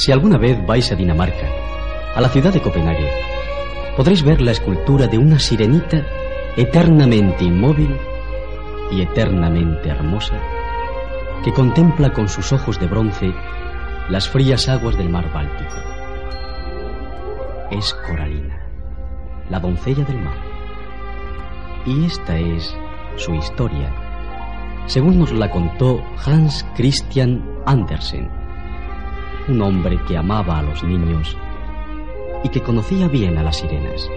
Si alguna vez vais a Dinamarca, a la ciudad de Copenhague, podréis ver la escultura de una sirenita eternamente inmóvil y eternamente hermosa que contempla con sus ojos de bronce las frías aguas del mar Báltico. Es Coralina, la doncella del mar. Y esta es su historia, según nos la contó Hans Christian Andersen, un hombre que amaba a los niños y que conocía bien a las sirenas.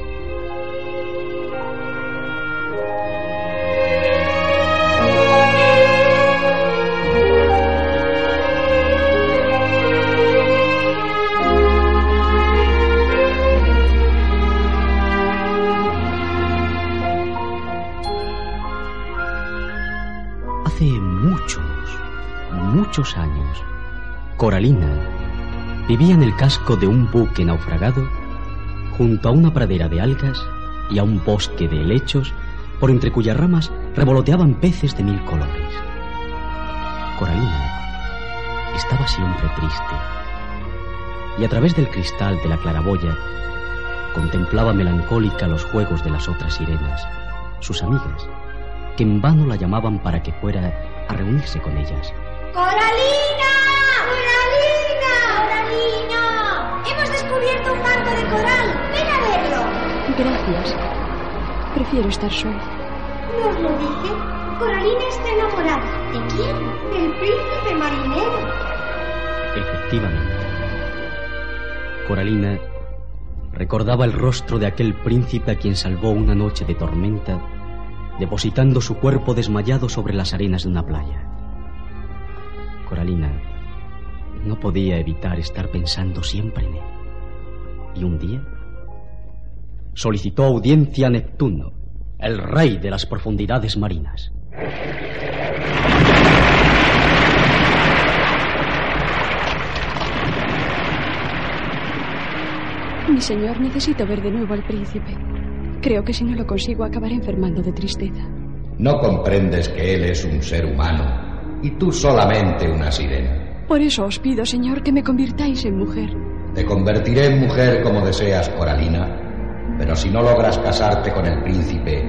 Hace muchos, muchos años, Coralina vivía en el casco de un buque naufragado junto a una pradera de algas y a un bosque de helechos por entre cuyas ramas revoloteaban peces de mil colores. Coralina estaba siempre triste y a través del cristal de la claraboya contemplaba melancólica los juegos de las otras sirenas, sus amigas, que en vano la llamaban para que fuera a reunirse con ellas. ¡Coralina! Gracias. Prefiero estar sola. ¿No os lo dije? Coralina está enamorada. ¿De quién? Del príncipe marinero. Efectivamente. Coralina recordaba el rostro de aquel príncipe a quien salvó una noche de tormenta, depositando su cuerpo desmayado sobre las arenas de una playa. Coralina no podía evitar estar pensando siempre en él. Y un día solicitó audiencia a Neptuno, el rey de las profundidades marinas. Mi señor, necesito ver de nuevo al príncipe. Creo que si no lo consigo acabaré enfermando de tristeza. No comprendes que él es un ser humano y tú solamente una sirena. Por eso os pido, señor, que me convirtáis en mujer. Te convertiré en mujer como deseas, Coralina, pero si no logras casarte con el príncipe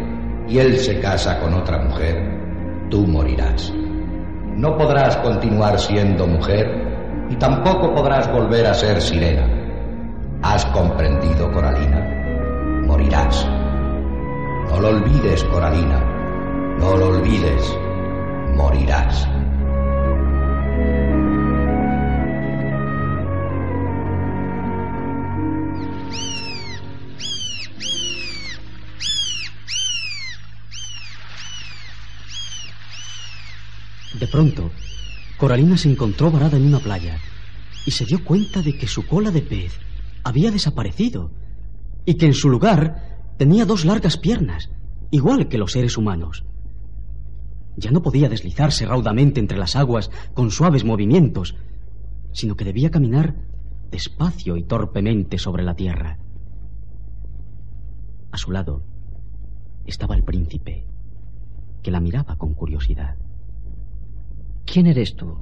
y él se casa con otra mujer, tú morirás. No podrás continuar siendo mujer y tampoco podrás volver a ser sirena. ¿Has comprendido, Coralina? Morirás. No lo olvides, Coralina. No lo olvides. Morirás. De pronto, Coralina se encontró varada en una playa y se dio cuenta de que su cola de pez había desaparecido y que en su lugar tenía dos largas piernas, igual que los seres humanos. Ya no podía deslizarse raudamente entre las aguas con suaves movimientos, sino que debía caminar despacio y torpemente sobre la tierra. A su lado estaba el príncipe, que la miraba con curiosidad. ¿Quién eres tú?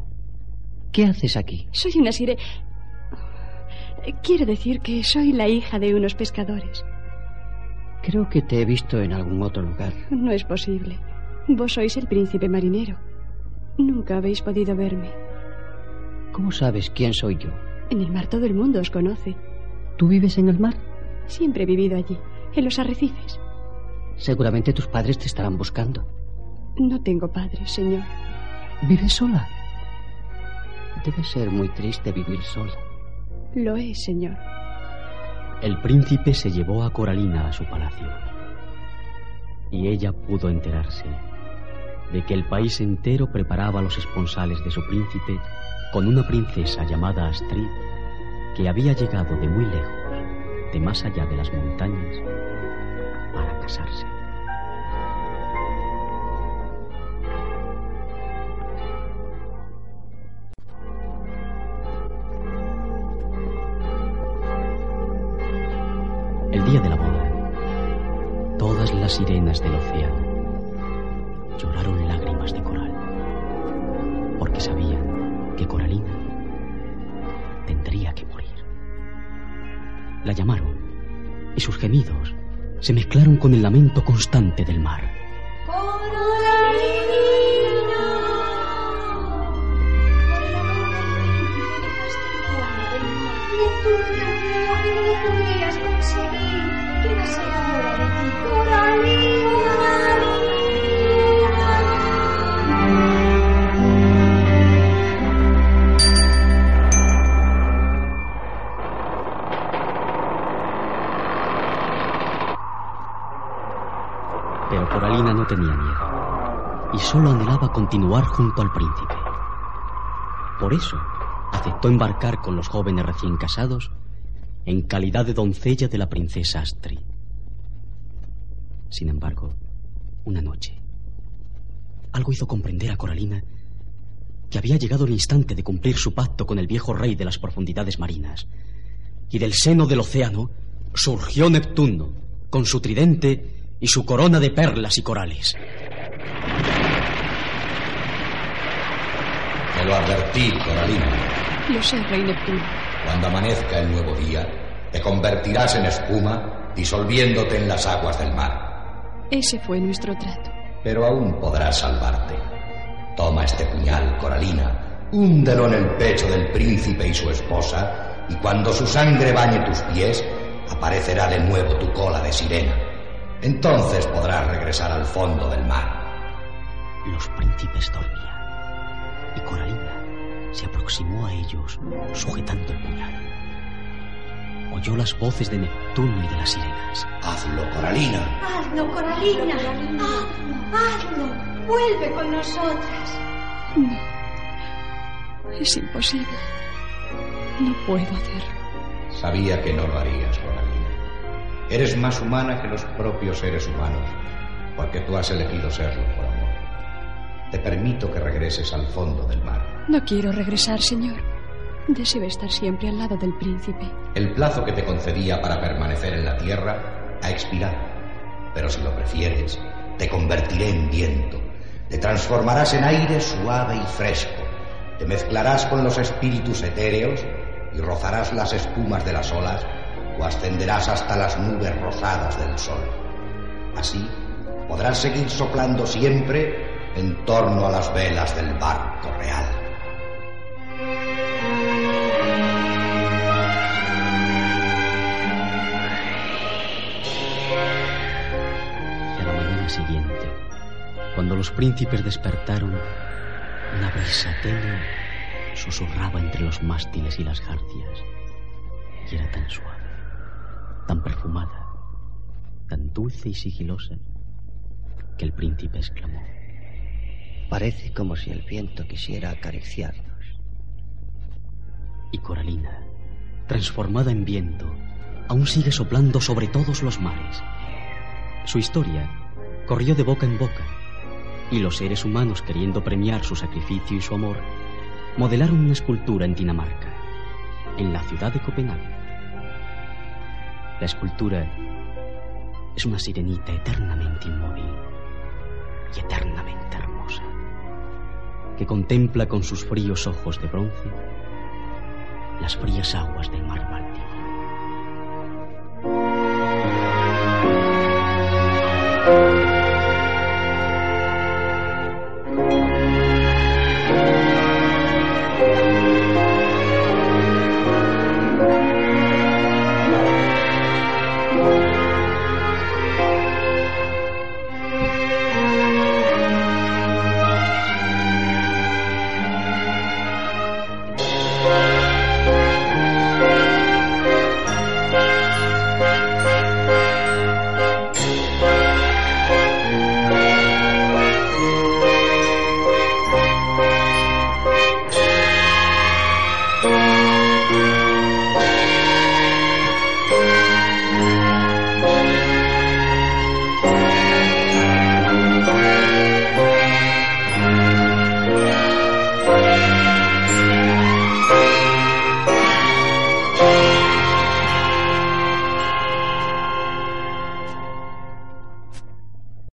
¿Qué haces aquí? Soy una sire... Quiero decir que soy la hija de unos pescadores. Creo que te he visto en algún otro lugar. No es posible. Vos sois el príncipe marinero. Nunca habéis podido verme. ¿Cómo sabes quién soy yo? En el mar todo el mundo os conoce. ¿Tú vives en el mar? Siempre he vivido allí, en los arrecifes. Seguramente tus padres te estarán buscando. No tengo padres, señor. ¿Vives sola? Debe ser muy triste vivir sola. Lo es, señor. El príncipe se llevó a Coralina a su palacio. Y ella pudo enterarse de que el país entero preparaba los esponsales de su príncipe con una princesa llamada Astrid que había llegado de muy lejos, de más allá de las montañas, para casarse. Día de la boda, todas las sirenas del océano lloraron lágrimas de coral, porque sabían que Coralina tendría que morir. La llamaron y sus gemidos se mezclaron con el lamento constante del mar. Solo anhelaba continuar junto al príncipe. Por eso aceptó embarcar con los jóvenes recién casados en calidad de doncella de la princesa Astrid. Sin embargo, una noche, algo hizo comprender a Coralina que había llegado el instante de cumplir su pacto con el viejo rey de las profundidades marinas. Y del seno del océano surgió Neptuno, con su tridente y su corona de perlas y corales. Te lo advertí, Coralina. Lo sé, rey Neptuno. Cuando amanezca el nuevo día, te convertirás en espuma, disolviéndote en las aguas del mar. Ese fue nuestro trato. Pero aún podrás salvarte. Toma este puñal, Coralina, húndelo en el pecho del príncipe y su esposa, y cuando su sangre bañe tus pies, aparecerá de nuevo tu cola de sirena. Entonces podrás regresar al fondo del mar. Los príncipes dormían y Coralina se aproximó a ellos sujetando el puñal. Oyó las voces de Neptuno y de las sirenas. Hazlo, Coralina. Hazlo, Coralina. Hazlo, hazlo. Vuelve con nosotras. No. Es imposible. No puedo hacerlo. Sabía que no lo harías, Coralina. Eres más humana que los propios seres humanos, porque tú has elegido serlo. Te permito que regreses al fondo del mar. No quiero regresar, señor. Deseo estar siempre al lado del príncipe. El plazo que te concedía para permanecer en la tierra ha expirado. Pero si lo prefieres, te convertiré en viento. Te transformarás en aire suave y fresco. Te mezclarás con los espíritus etéreos y rozarás las espumas de las olas o ascenderás hasta las nubes rosadas del sol. Así podrás seguir soplando siempre en torno a las velas del barco real. Y a la mañana siguiente, cuando los príncipes despertaron, una brisa tenue susurraba entre los mástiles y las jarcias. Y era tan suave, tan perfumada, tan dulce y sigilosa, que el príncipe exclamó. Parece como si el viento quisiera acariciarnos. Y Coralina, transformada en viento, aún sigue soplando sobre todos los mares. Su historia corrió de boca en boca, y los seres humanos, queriendo premiar su sacrificio y su amor, modelaron una escultura en Dinamarca, en la ciudad de Copenhague. La escultura es una sirenita eternamente inmóvil y eternamente hermosa, que contempla con sus fríos ojos de bronce las frías aguas del mar Báltico.